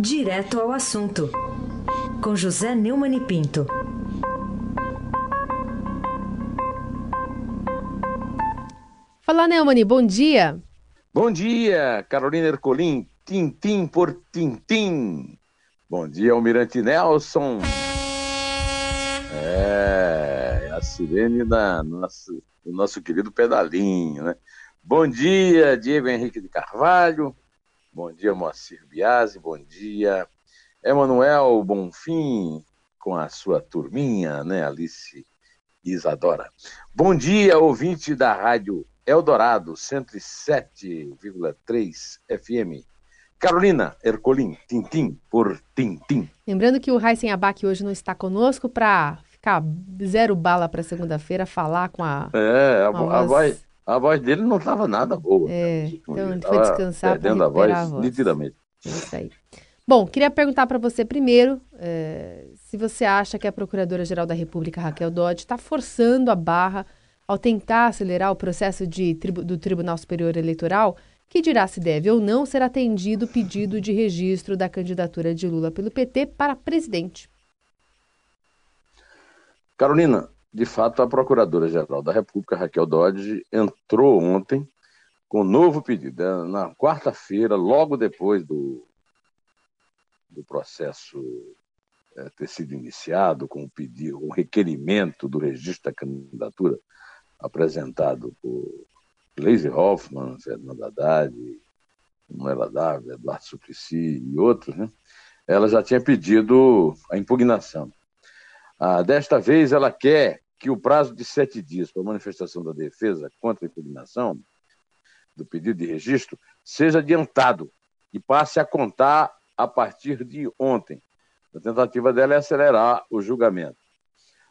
Direto ao assunto, com José Neumann e Pinto. Fala, Neumann, bom dia. Bom dia, Carolina Ercolim, tintim por tintim. Bom dia, Almirante Nelson. É, a sirene da nosso, do nosso querido pedalinho, né? Bom dia, Diego Henrique de Carvalho. Bom dia, Moacir Biasi. Bom dia, Emanuel Bonfim, com a sua turminha, né, Alice Isadora. Bom dia, ouvinte da Rádio Eldorado, 107,3 FM. Carolina Ercolim, Tintim por Tintim. Lembrando que o Raíssen Abac hoje não está conosco para ficar zero bala para segunda-feira, falar com a. É, a, a, voz... A voz dele não estava nada boa. É, né? então ele foi descansar para a voz, a voz. Nitidamente. É isso aí. Bom, queria perguntar para você primeiro é, se você acha que a Procuradora-Geral da República, Raquel Dodge, está forçando a barra ao tentar acelerar o processo de, do Tribunal Superior Eleitoral, que dirá se deve ou não ser atendido o pedido de registro da candidatura de Lula pelo PT para presidente. Carolina, de fato, a Procuradora-Geral da República, Raquel Dodge, entrou ontem com um novo pedido. É, na quarta-feira, logo depois do, do processo é, ter sido iniciado, com o pedido, o requerimento do registro da candidatura apresentado por Gleisi Hoffmann, Fernando Haddad, Manuela Dávila, Eduardo Suplicy e outros, né? ela já tinha pedido a impugnação. Ah, desta vez, ela quer que o prazo de sete dias para manifestação da defesa contra a impugnação do pedido de registro seja adiantado e passe a contar a partir de ontem. A tentativa dela é acelerar o julgamento.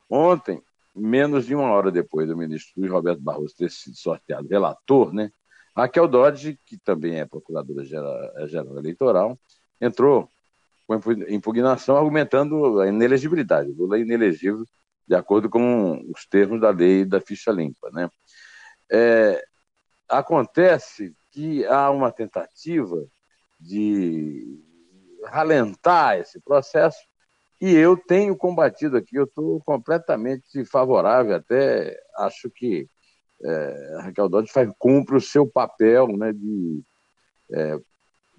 Ontem, menos de uma hora depois do ministro Luiz Roberto Barroso ter sido sorteado relator, né, Raquel Dodge, que também é procuradora-geral eleitoral, entrou com impugnação argumentando a inelegibilidade. Lula é inelegível de acordo com os termos da lei da ficha limpa. Né? É, acontece que há uma tentativa de ralentar esse processo e eu tenho combatido aqui, eu estou completamente favorável, até acho que é, Raquel Dodge faz, cumpre o seu papel né, de é,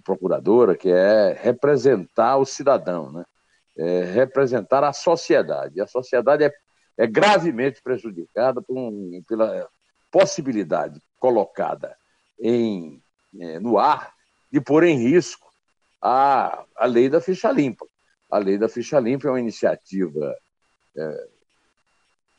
procuradora, que é representar o cidadão, né? É representar a sociedade. A sociedade é, é gravemente prejudicada um, pela possibilidade colocada em, é, no ar de pôr em risco a, a lei da ficha limpa. A lei da ficha limpa é uma iniciativa é,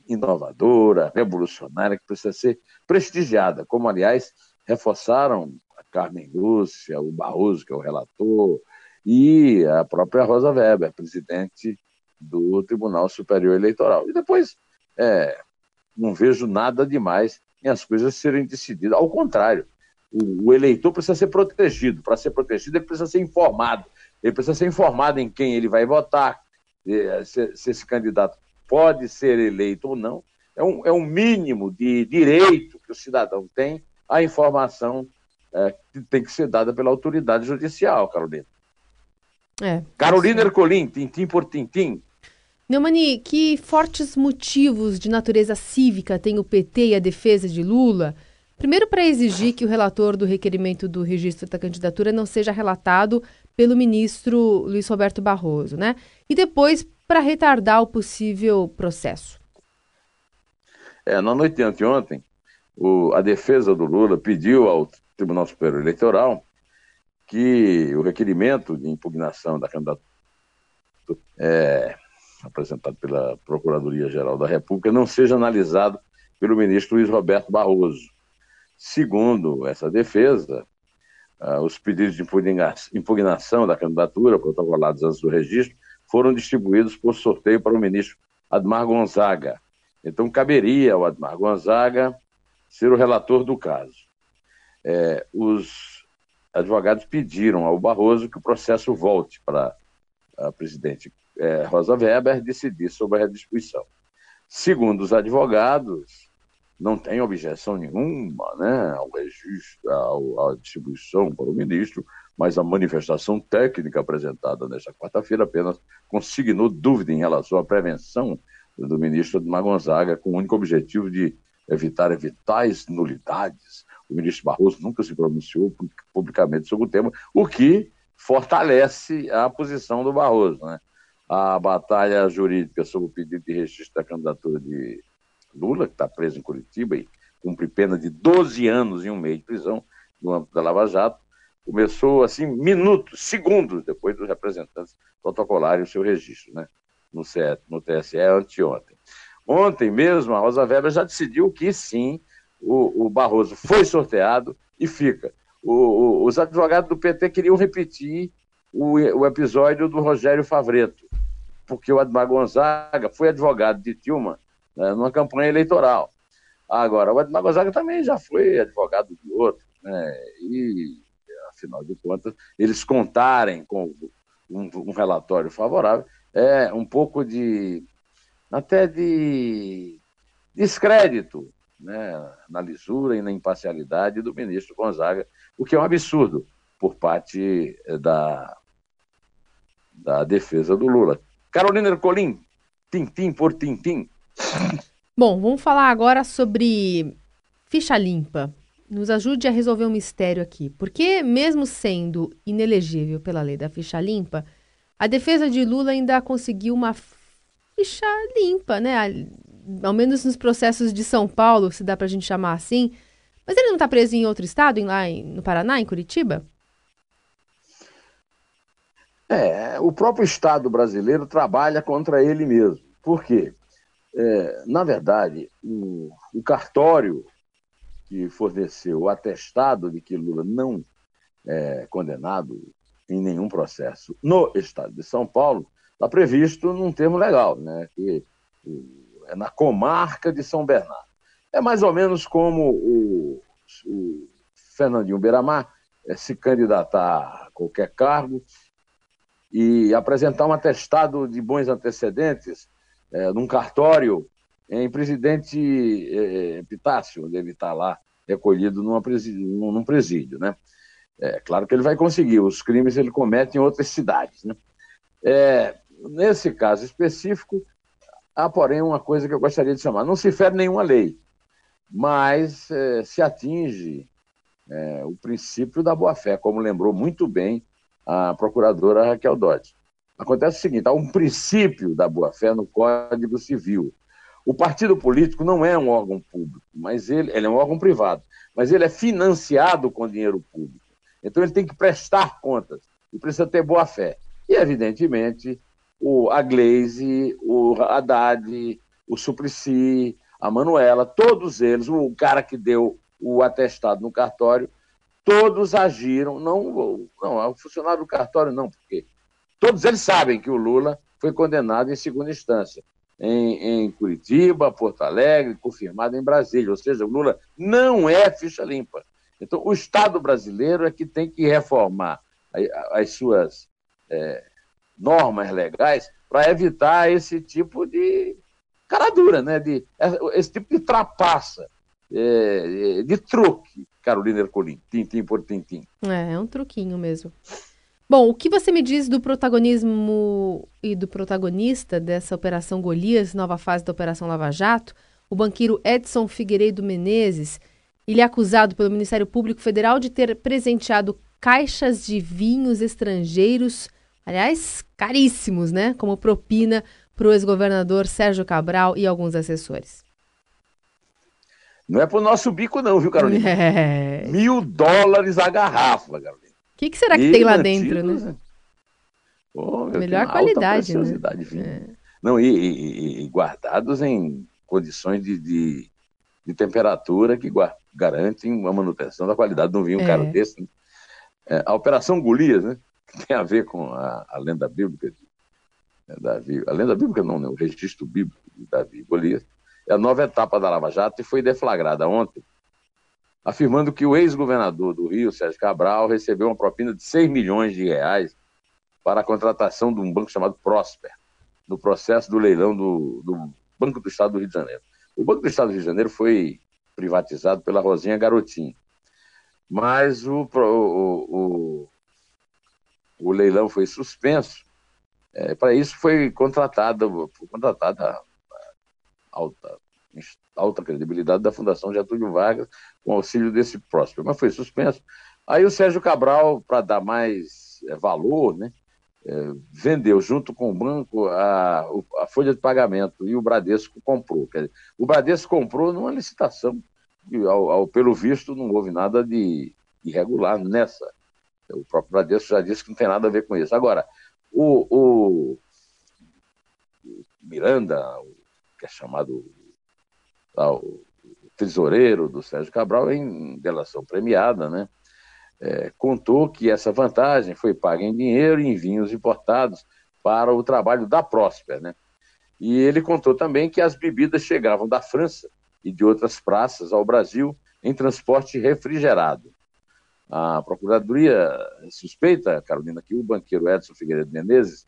inovadora, revolucionária, que precisa ser prestigiada, como, aliás, reforçaram Carmen Lúcia, o Barroso, que é o relator, e a própria Rosa Weber, presidente do Tribunal Superior Eleitoral. E depois, é, não vejo nada demais em as coisas serem decididas. Ao contrário, o, o eleitor precisa ser protegido. Para ser protegido, ele precisa ser informado. Ele precisa ser informado em quem ele vai votar, se, se esse candidato pode ser eleito ou não. É um, é um mínimo de direito que o cidadão tem à informação é, que tem que ser dada pela autoridade judicial, Carolina. É, Carolina Ercolim, tintim por tintim. Neumani, que fortes motivos de natureza cívica tem o PT e a defesa de Lula? Primeiro, para exigir que o relator do requerimento do registro da candidatura não seja relatado pelo ministro Luiz Roberto Barroso, né? E depois, para retardar o possível processo. É, na noite de anteontem, o, a defesa do Lula pediu ao Tribunal Superior Eleitoral que o requerimento de impugnação da candidatura é, apresentado pela Procuradoria-Geral da República não seja analisado pelo ministro Luiz Roberto Barroso. Segundo essa defesa, uh, os pedidos de impugnação da candidatura, protocolados antes do registro, foram distribuídos por sorteio para o ministro Admar Gonzaga. Então, caberia ao Admar Gonzaga ser o relator do caso é, os advogados pediram ao Barroso que o processo volte para a presidente é, Rosa Weber decidir sobre a redistribuição. Segundo os advogados, não tem objeção nenhuma né, ao registro, ao, à distribuição para o ministro, mas a manifestação técnica apresentada nesta quarta-feira apenas consignou dúvida em relação à prevenção do ministro Edmar Gonzaga, com o único objetivo de evitar evitais nulidades. O ministro Barroso nunca se pronunciou publicamente sobre o tema, o que fortalece a posição do Barroso. Né? A batalha jurídica sobre o pedido de registro da candidatura de Lula, que está preso em Curitiba e cumpre pena de 12 anos e um mês de prisão no âmbito da Lava Jato, começou assim minutos, segundos depois dos representantes protocolarem o seu registro, né? No, no TSE anteontem. Ontem mesmo, a Rosa Weber já decidiu que sim, o, o Barroso foi sorteado e fica. O, o, os advogados do PT queriam repetir o, episódio do Rogério Favreto, porque o Admar Gonzaga foi advogado de Tilma né, numa campanha eleitoral. Agora, o Edmar Gonzaga também já foi advogado de outro, né, e, afinal de contas, eles contarem com um, um relatório favorável é um pouco de, até de descrédito né, na lisura e na imparcialidade do ministro Gonzaga, o que é um absurdo por parte eh, da, da defesa do Lula. Carolina Ercolim, tintim por tintim, Bom, vamos falar agora sobre ficha limpa. Nos ajude a resolver um mistério aqui. Porque, mesmo sendo inelegível pela lei da ficha limpa, a defesa de Lula ainda conseguiu uma ficha limpa, né? Ao menos nos processos de São Paulo, se dá para a gente chamar assim. Mas ele não está preso em outro estado, em, lá em, no Paraná, em Curitiba? É, o próprio Estado brasileiro trabalha contra ele mesmo. Por quê? É, na verdade, o, o, cartório que forneceu o atestado de que Lula não é condenado em nenhum processo no estado de São Paulo está previsto num termo legal, né, que é na comarca de São Bernardo. É mais ou menos como o, o Fernandinho Beiramar é, se candidatar a qualquer cargo e apresentar um atestado de bons antecedentes é, num cartório em Presidente é, Epitácio, onde ele está lá recolhido numa presídio, num presídio, né? É claro que ele vai conseguir, os crimes ele comete em outras cidades, né? É, nesse caso específico, há, porém, uma coisa que eu gostaria de chamar. Não se fere nenhuma lei, mas é, se atinge é, o princípio da boa-fé, como lembrou muito bem a procuradora Raquel Dodge. Acontece o seguinte: há um princípio da boa-fé no Código Civil. O partido político não é um órgão público, mas ele, ele é um órgão privado, mas ele é financiado com dinheiro público. Então ele tem que prestar contas e precisa ter boa-fé. E, evidentemente, o, a Glaze, o Haddad, o Suplicy, a Manuela, todos eles, o cara que deu o atestado no cartório, todos agiram, não, não, é o funcionário do cartório não, porque Todos eles sabem que o Lula foi condenado em segunda instância, em, em Curitiba, Porto Alegre, confirmado em Brasília. Ou seja, o Lula não é ficha limpa. Então, o Estado brasileiro é que tem que reformar as suas é, normas legais para evitar esse tipo de cara dura, né? de, esse tipo de trapaça, é, de truque, Carolina Ercolim, tintim por tintim. É, é um truquinho mesmo. Bom, o que você me diz do protagonismo e do protagonista dessa Operação Golias, nova fase da Operação Lava Jato, o banqueiro Edson Figueiredo Menezes? Ele é acusado pelo Ministério Público Federal de ter presenteado caixas de vinhos estrangeiros, aliás, caríssimos, né? Como propina para o ex-governador Sérgio Cabral e alguns assessores. Não é para o nosso bico, não, viu, Carolina? É. Mil dólares a garrafa, Carolina que, que será que e tem lá dentro, né? Pô, Melhor qualidade, né? É. Não, e, e, e, guardados em condições de, de, de temperatura que garantem uma manutenção da qualidade de um vinho é. caro desse. Né? É, a Operação Golias, né? Tem a ver com a, a lenda bíblica de né, Davi. A lenda bíblica não, né? O registro bíblico de Davi e Golias. É a nova etapa da Lava Jato e foi deflagrada ontem afirmando que o ex-governador do Rio, Sérgio Cabral, recebeu uma propina de 6 milhões de reais para a contratação de um banco chamado Prosper, no processo do leilão do, do Banco do Estado do Rio de Janeiro. O Banco do Estado do Rio de Janeiro foi privatizado pela Rosinha Garotinho. Mas o, o, o, o leilão foi suspenso. É, Para isso foi contratada, foi contratada alta, alta credibilidade da Fundação Getúlio Vargas, com auxílio desse próspero, mas foi suspenso. Aí o Sérgio Cabral, para dar mais é, valor, né, é, vendeu junto com o banco a, a, folha de pagamento e o Bradesco comprou. Dizer, o Bradesco comprou numa licitação, e ao, ao, pelo visto não houve nada de irregular nessa. O próprio Bradesco já disse que não tem nada a ver com isso. Agora, o, o Miranda, que é chamado o tesoureiro do Sérgio Cabral, em delação premiada, né? É, contou que essa vantagem foi paga em dinheiro e em vinhos importados para o trabalho da Próspera, né? E ele contou também que as bebidas chegavam da França e de outras praças ao Brasil em transporte refrigerado. A Procuradoria suspeita, Carolina, que o banqueiro Edson Figueiredo Menezes,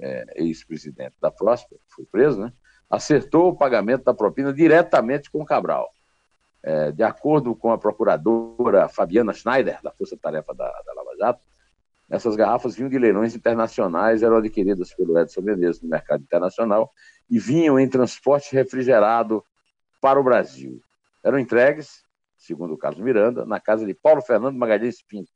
é, ex-presidente da Próspera, foi preso, né? acertou o pagamento da propina diretamente com o Cabral. É, de acordo com a procuradora Fabiana Schneider, da Força Tarefa da, da Lava Jato, essas garrafas vinham de leilões internacionais, eram adquiridas pelo Edson Menezes no mercado internacional e vinham em transporte refrigerado para o Brasil. Eram entregues, segundo o Carlos Miranda, na casa de Paulo Fernando Magalhães Pinto,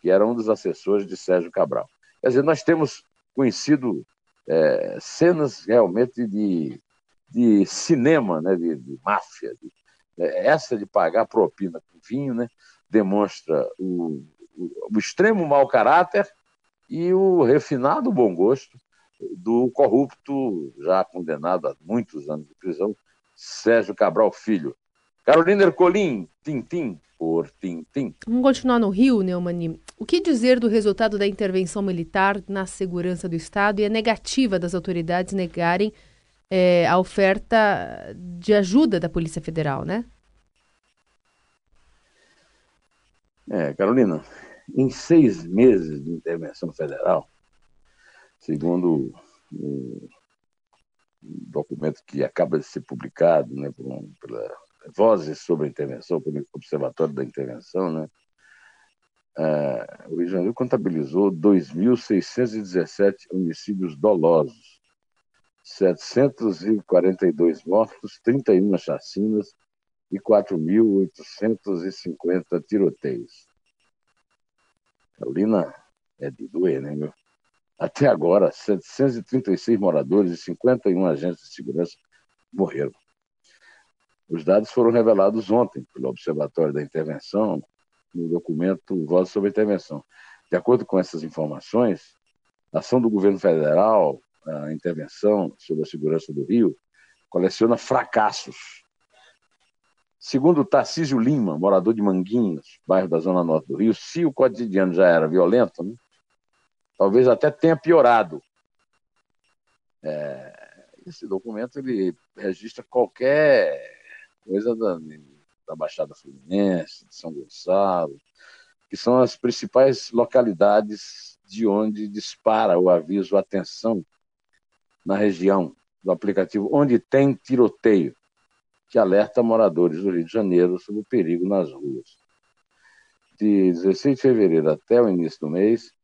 que era um dos assessores de Sérgio Cabral. Quer dizer, nós temos conhecido é, cenas realmente de, de cinema, né, de, de máfia. De, é, essa de pagar propina com vinho né, demonstra o, o, o extremo mau caráter e o refinado bom gosto do corrupto, já condenado a muitos anos de prisão, Sérgio Cabral Filho. Carolina Ercolim, Tintim, por Tintim. Vamos continuar no Rio, Neumani. O que dizer do resultado da intervenção militar na segurança do Estado e a negativa das autoridades negarem é, a oferta de ajuda da Polícia Federal, né? É, Carolina, em seis meses de intervenção federal, segundo o documento que acaba de ser publicado né, por um, pela Vozes sobre a Intervenção, pelo Observatório da Intervenção, né, é, o Rio de Janeiro contabilizou 2.617 homicídios dolosos, 742 mortos, 31 chacinas e 4.850 tiroteios. Carolina, é de doer, né, meu? Até agora, 736 moradores e 51 agentes de segurança morreram. Os dados foram revelados ontem pelo Observatório da Intervenção, no documento Voz sobre a Intervenção. De acordo com essas informações, a ação do governo federal, a intervenção sobre a segurança do Rio, coleciona fracassos. Segundo Tarcísio Lima, morador de Manguinhos, bairro da Zona Norte do Rio, se o cotidiano já era violento, né, talvez até tenha piorado. É, esse documento ele registra qualquer coisa da, da Baixada Fluminense, de São Gonçalo, que são as principais localidades de onde dispara o aviso atenção na região do aplicativo onde tem tiroteio, que alerta moradores do Rio de Janeiro sobre o perigo nas ruas. De 16 de fevereiro até o início do mês,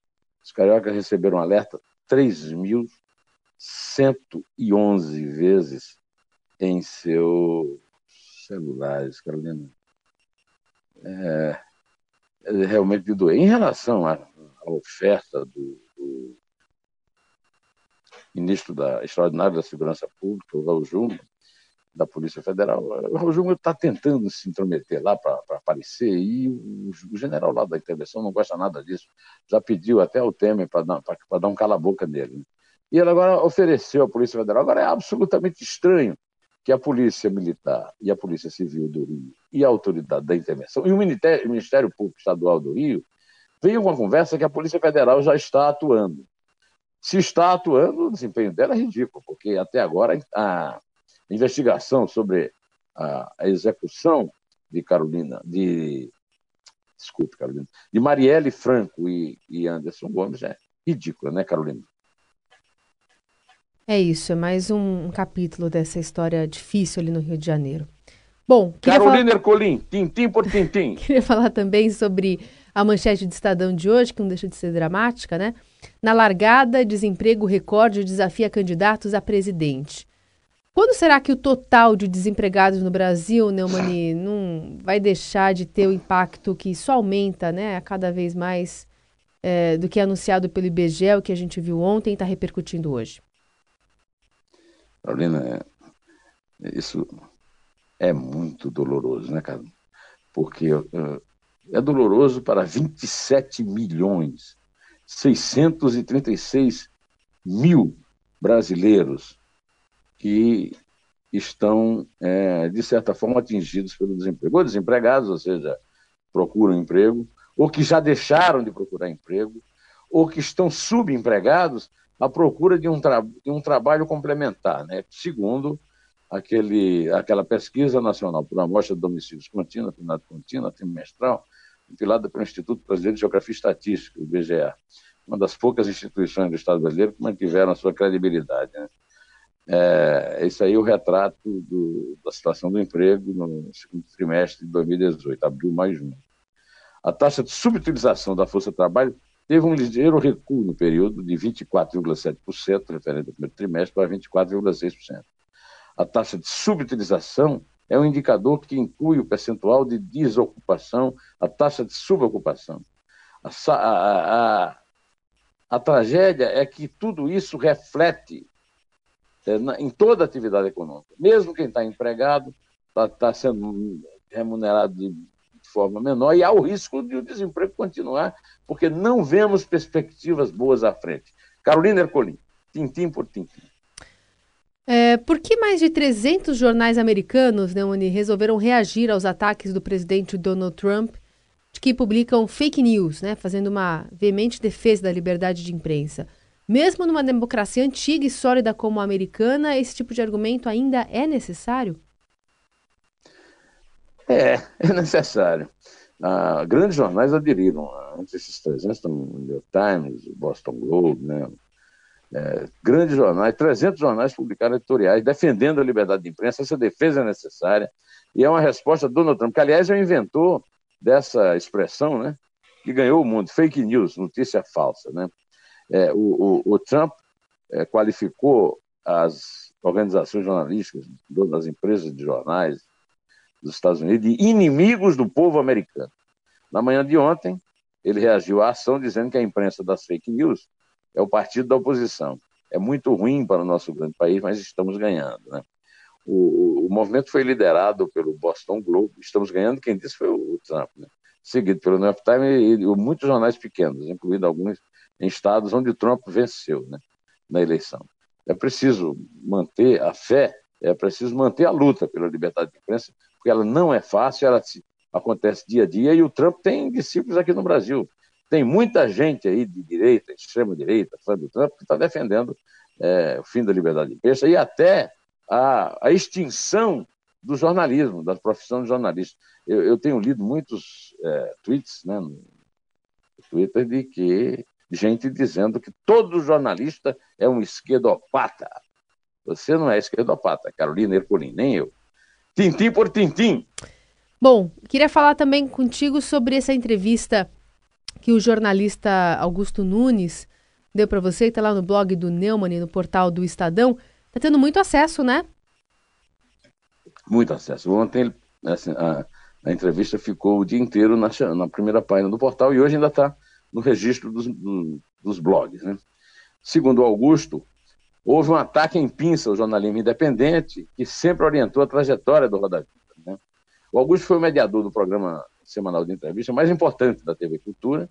os cariocas receberam alerta 3.111 vezes em seu celulares, Carolina, é, é realmente de doer. Em relação à, oferta do, do, ministro da Extraordinária da Segurança Pública, o Raul Júnior, da Polícia Federal, o Raul Júnior está tentando se intrometer lá para aparecer e o, o, general lá da intervenção não gosta nada disso. Já pediu até o Temer para dar, dar um cala-boca nele. Né? E ele agora ofereceu à Polícia Federal. Agora é absolutamente estranho que a Polícia Militar e a Polícia Civil do Rio e a Autoridade da Intervenção e o Ministério, o Ministério Público Estadual do Rio veio uma conversa que a Polícia Federal já está atuando. Se está atuando, o desempenho dela é ridículo, porque até agora a investigação sobre a, a execução de Carolina, de desculpe, Carolina, de Marielle Franco e, e Anderson Gomes é ridícula, né, Carolina? É isso, é mais um, um capítulo dessa história difícil ali no Rio de Janeiro. Bom, Carolina falar... Ercolim, tintim por tintim. queria falar também sobre a manchete de Estadão de hoje, que não deixa de ser dramática, né? Na largada, desemprego recorde desafia candidatos a presidente. Quando será que o total de desempregados no Brasil, Neumani, não vai deixar de ter o impacto que só aumenta, né, cada vez mais é, do que é anunciado pelo IBGE, o que a gente viu ontem está repercutindo hoje? Carolina, é, isso é muito doloroso, né, cara? Porque uh, é doloroso para 27 milhões 636 mil brasileiros que estão, é, de certa forma, atingidos pelo desemprego, ou desempregados, ou seja, procuram emprego, ou que já deixaram de procurar emprego, ou que estão subempregados à procura de um, de um trabalho complementar, né? segundo aquele, aquela pesquisa nacional por amostra de domicílios contínua, afinado contínua, trimestral, compilada pelo Instituto Brasileiro de Geografia e Estatística, o IBGE, uma das poucas instituições do Estado brasileiro que mantiveram a sua credibilidade. Né? É, isso aí é o retrato do, da situação do emprego no segundo trimestre de 2018, abril mais junho. A taxa de subutilização da força de trabalho teve um ligeiro recuo no período de 24,7%, referente ao primeiro trimestre, para 24,6%. A taxa de subutilização é um indicador que inclui o percentual de desocupação, a taxa de subocupação. A, a, a, a tragédia é que tudo isso reflete é, na, em toda a atividade econômica. Mesmo quem está empregado está tá sendo remunerado de, forma menor e há o risco de o desemprego continuar, porque não vemos perspectivas boas à frente. Carolina Ercolim, tintim por tintim. É, por que mais de 300 jornais americanos, Neone, resolveram reagir aos ataques do presidente Donald Trump, que publicam fake news, né, fazendo uma veemente defesa da liberdade de imprensa? Mesmo numa democracia antiga e sólida como a americana, esse tipo de argumento ainda é necessário? É, é necessário. Ah, grandes jornais aderiram. Antes esses 300, o New York Times, o Boston Globe, né? É, grandes jornais, 300 jornais publicaram editoriais defendendo a liberdade de imprensa. Essa defesa é necessária e é uma resposta do Donald Trump, que, aliás, é o inventor dessa expressão, né? Que ganhou o mundo, fake news, notícia falsa, né? É, o, o, o, Trump é, qualificou as organizações jornalísticas, das empresas de jornais dos Estados Unidos, de inimigos do povo americano. Na manhã de ontem, ele reagiu à ação dizendo que a imprensa das fake news é o partido da oposição. É muito ruim para o nosso grande país, mas estamos ganhando. Né? O, o, o movimento foi liderado pelo Boston Globe, estamos ganhando, quem disse foi o, o Trump, né? seguido pelo New York Times e, e muitos jornais pequenos, incluindo alguns em estados onde Trump venceu né, na eleição. É preciso manter a fé, é preciso manter a luta pela liberdade de imprensa, porque ela não é fácil, ela acontece dia a dia, e o Trump tem discípulos aqui no Brasil. Tem muita gente aí de direita, extrema-direita, fã do Trump, que está defendendo é, o fim da liberdade de imprensa e até a, a extinção do jornalismo, da profissão de jornalista. Eu, eu tenho lido muitos é, tweets né, no Twitter de que gente dizendo que todo jornalista é um esquerdopata. Você não é esquerdopata, Carolina Ercolim, nem eu. Tintim por tintim. Bom, queria falar também contigo sobre essa entrevista que o jornalista Augusto Nunes deu para você, está lá no blog do Neumann, no portal do Estadão. Está tendo muito acesso, né? Muito acesso. Ontem assim, a, a, entrevista ficou o dia inteiro na, na primeira página do portal e hoje ainda está no registro dos, do, dos blogs. Né? Segundo Augusto, houve um ataque em pinça ao jornalismo independente que sempre orientou a trajetória do Roda Viva. Né? O Augusto foi o mediador do programa semanal de entrevista mais importante da TV Cultura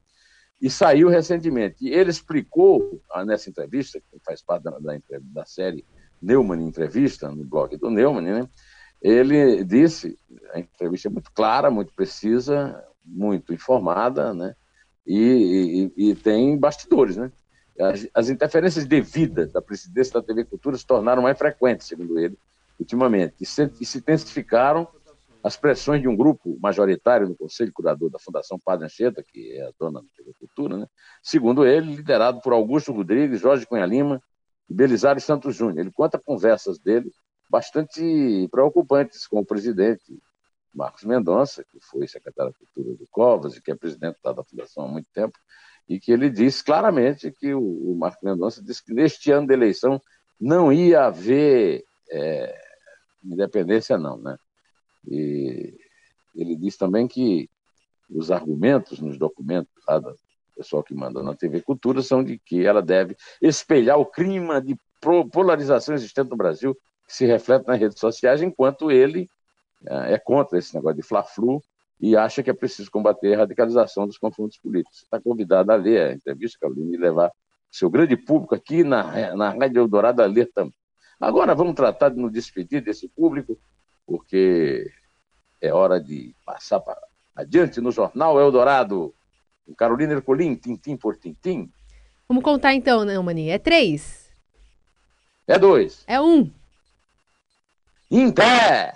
e saiu recentemente. E ele explicou ah, nessa entrevista, que faz parte da, da, da série Neumann Entrevista, no blog do Neumann, né? ele disse, a entrevista é muito clara, muito precisa, muito informada, né? e, e, e tem bastidores, né? As, as, interferências devidas da presidência da TV Cultura se tornaram mais frequentes, segundo ele, ultimamente, e se, e se intensificaram as pressões de um grupo majoritário no Conselho Curador da Fundação Padre Anchieta, que é a dona da TV Cultura, né? segundo ele, liderado por Augusto Rodrigues, Jorge Cunha Lima e Belisário Santos Júnior. Ele conta conversas dele bastante preocupantes com o presidente Marcos Mendonça, que foi secretário da Cultura do Covas e que é presidente da Fundação há muito tempo, e que ele disse claramente que o, o Marcos Mendonça disse que neste ano da eleição não ia haver é, independência, não, né? E ele disse também que os argumentos nos documentos lá do pessoal que manda na TV Cultura são de que ela deve espelhar o clima de polarização existente no Brasil, que se reflete nas redes sociais, enquanto ele é, é contra esse negócio de fla-flu e acha que é preciso combater a radicalização dos confrontos políticos. Está convidado a ler a entrevista, Carolina, e levar seu grande público aqui na, na Rádio Eldorado a ler também. Agora vamos tratar de nos despedir desse público, porque é hora de passar para adiante no Jornal Eldorado. Carolina Ercolim, tintim por tintim. Vamos contar então, né, Mani? É três. É dois. É um. Em pé.